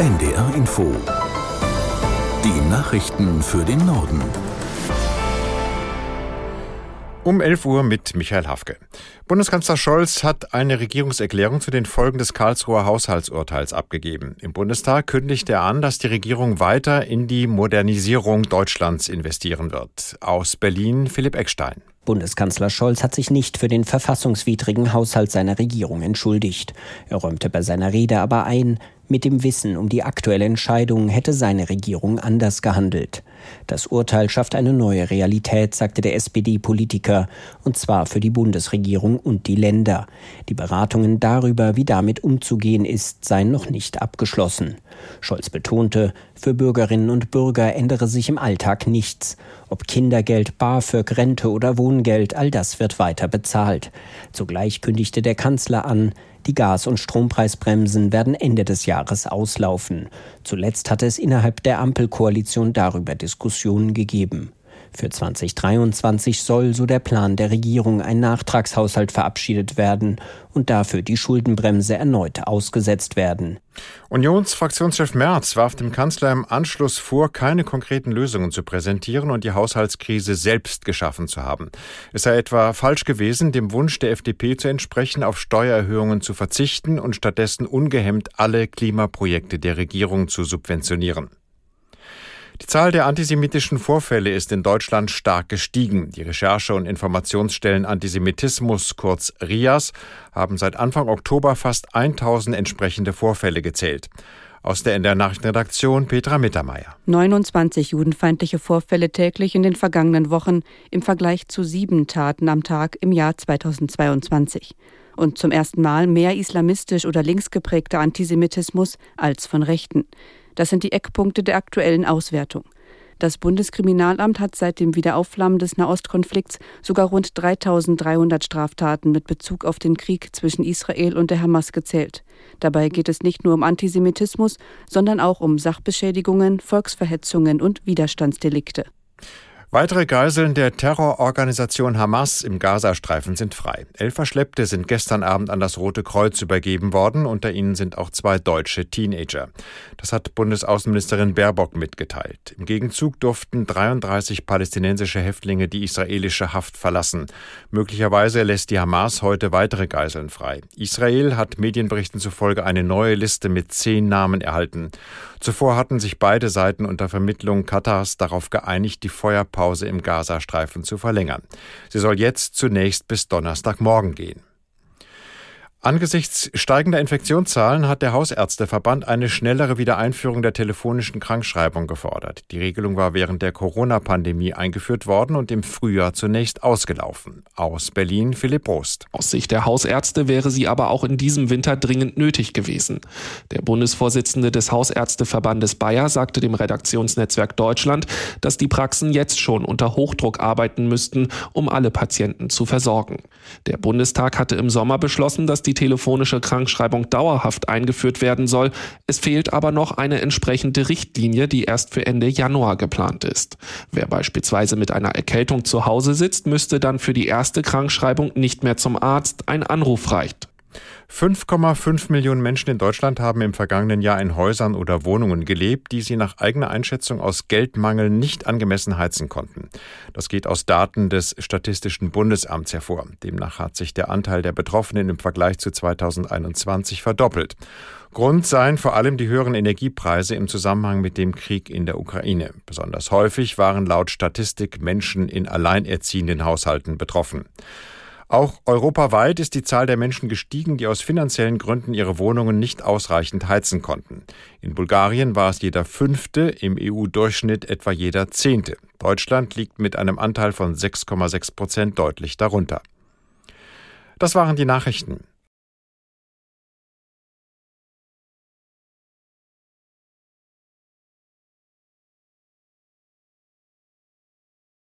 NDR Info. Die Nachrichten für den Norden. Um 11 Uhr mit Michael Hafke. Bundeskanzler Scholz hat eine Regierungserklärung zu den Folgen des Karlsruher Haushaltsurteils abgegeben. Im Bundestag kündigt er an, dass die Regierung weiter in die Modernisierung Deutschlands investieren wird. Aus Berlin Philipp Eckstein. Bundeskanzler Scholz hat sich nicht für den verfassungswidrigen Haushalt seiner Regierung entschuldigt. Er räumte bei seiner Rede aber ein, mit dem Wissen um die aktuelle Entscheidung hätte seine Regierung anders gehandelt. Das Urteil schafft eine neue Realität, sagte der SPD-Politiker, und zwar für die Bundesregierung und die Länder. Die Beratungen darüber, wie damit umzugehen ist, seien noch nicht abgeschlossen. Scholz betonte, für Bürgerinnen und Bürger ändere sich im Alltag nichts. Ob Kindergeld, BAföG, Rente oder Wohngeld, all das wird weiter bezahlt. Zugleich kündigte der Kanzler an, die Gas- und Strompreisbremsen werden Ende des Jahres auslaufen. Zuletzt hatte es innerhalb der Ampelkoalition darüber Diskussionen gegeben. Für 2023 soll, so der Plan der Regierung, ein Nachtragshaushalt verabschiedet werden und dafür die Schuldenbremse erneut ausgesetzt werden. Unionsfraktionschef Merz warf dem Kanzler im Anschluss vor, keine konkreten Lösungen zu präsentieren und die Haushaltskrise selbst geschaffen zu haben. Es sei etwa falsch gewesen, dem Wunsch der FDP zu entsprechen, auf Steuererhöhungen zu verzichten und stattdessen ungehemmt alle Klimaprojekte der Regierung zu subventionieren. Die Zahl der antisemitischen Vorfälle ist in Deutschland stark gestiegen. Die Recherche- und Informationsstellen Antisemitismus, kurz RIAS, haben seit Anfang Oktober fast 1000 entsprechende Vorfälle gezählt. Aus der NDR Nachrichtenredaktion Petra Mittermeier. 29 judenfeindliche Vorfälle täglich in den vergangenen Wochen im Vergleich zu sieben Taten am Tag im Jahr 2022. Und zum ersten Mal mehr islamistisch oder linksgeprägter Antisemitismus als von Rechten. Das sind die Eckpunkte der aktuellen Auswertung. Das Bundeskriminalamt hat seit dem Wiederaufflammen des Nahostkonflikts sogar rund 3300 Straftaten mit Bezug auf den Krieg zwischen Israel und der Hamas gezählt. Dabei geht es nicht nur um Antisemitismus, sondern auch um Sachbeschädigungen, Volksverhetzungen und Widerstandsdelikte. Weitere Geiseln der Terrororganisation Hamas im Gazastreifen sind frei. Elf Verschleppte sind gestern Abend an das Rote Kreuz übergeben worden. Unter ihnen sind auch zwei deutsche Teenager. Das hat Bundesaußenministerin Baerbock mitgeteilt. Im Gegenzug durften 33 palästinensische Häftlinge die israelische Haft verlassen. Möglicherweise lässt die Hamas heute weitere Geiseln frei. Israel hat Medienberichten zufolge eine neue Liste mit zehn Namen erhalten. Zuvor hatten sich beide Seiten unter Vermittlung Katars darauf geeinigt, die Feuerpause Pause im Gazastreifen zu verlängern. Sie soll jetzt zunächst bis Donnerstagmorgen gehen. Angesichts steigender Infektionszahlen hat der Hausärzteverband eine schnellere Wiedereinführung der telefonischen Krankschreibung gefordert. Die Regelung war während der Corona-Pandemie eingeführt worden und im Frühjahr zunächst ausgelaufen. Aus Berlin Philipp Prost. Aus Sicht der Hausärzte wäre sie aber auch in diesem Winter dringend nötig gewesen. Der Bundesvorsitzende des Hausärzteverbandes Bayer sagte dem Redaktionsnetzwerk Deutschland, dass die Praxen jetzt schon unter Hochdruck arbeiten müssten, um alle Patienten zu versorgen. Der Bundestag hatte im Sommer beschlossen, dass die die telefonische Krankschreibung dauerhaft eingeführt werden soll. Es fehlt aber noch eine entsprechende Richtlinie, die erst für Ende Januar geplant ist. Wer beispielsweise mit einer Erkältung zu Hause sitzt, müsste dann für die erste Krankschreibung nicht mehr zum Arzt. Ein Anruf reicht. 5,5 Millionen Menschen in Deutschland haben im vergangenen Jahr in Häusern oder Wohnungen gelebt, die sie nach eigener Einschätzung aus Geldmangel nicht angemessen heizen konnten. Das geht aus Daten des Statistischen Bundesamts hervor. Demnach hat sich der Anteil der Betroffenen im Vergleich zu 2021 verdoppelt. Grund seien vor allem die höheren Energiepreise im Zusammenhang mit dem Krieg in der Ukraine. Besonders häufig waren laut Statistik Menschen in alleinerziehenden Haushalten betroffen. Auch europaweit ist die Zahl der Menschen gestiegen, die aus finanziellen Gründen ihre Wohnungen nicht ausreichend heizen konnten. In Bulgarien war es jeder fünfte, im EU-Durchschnitt etwa jeder zehnte. Deutschland liegt mit einem Anteil von 6,6 Prozent deutlich darunter. Das waren die Nachrichten.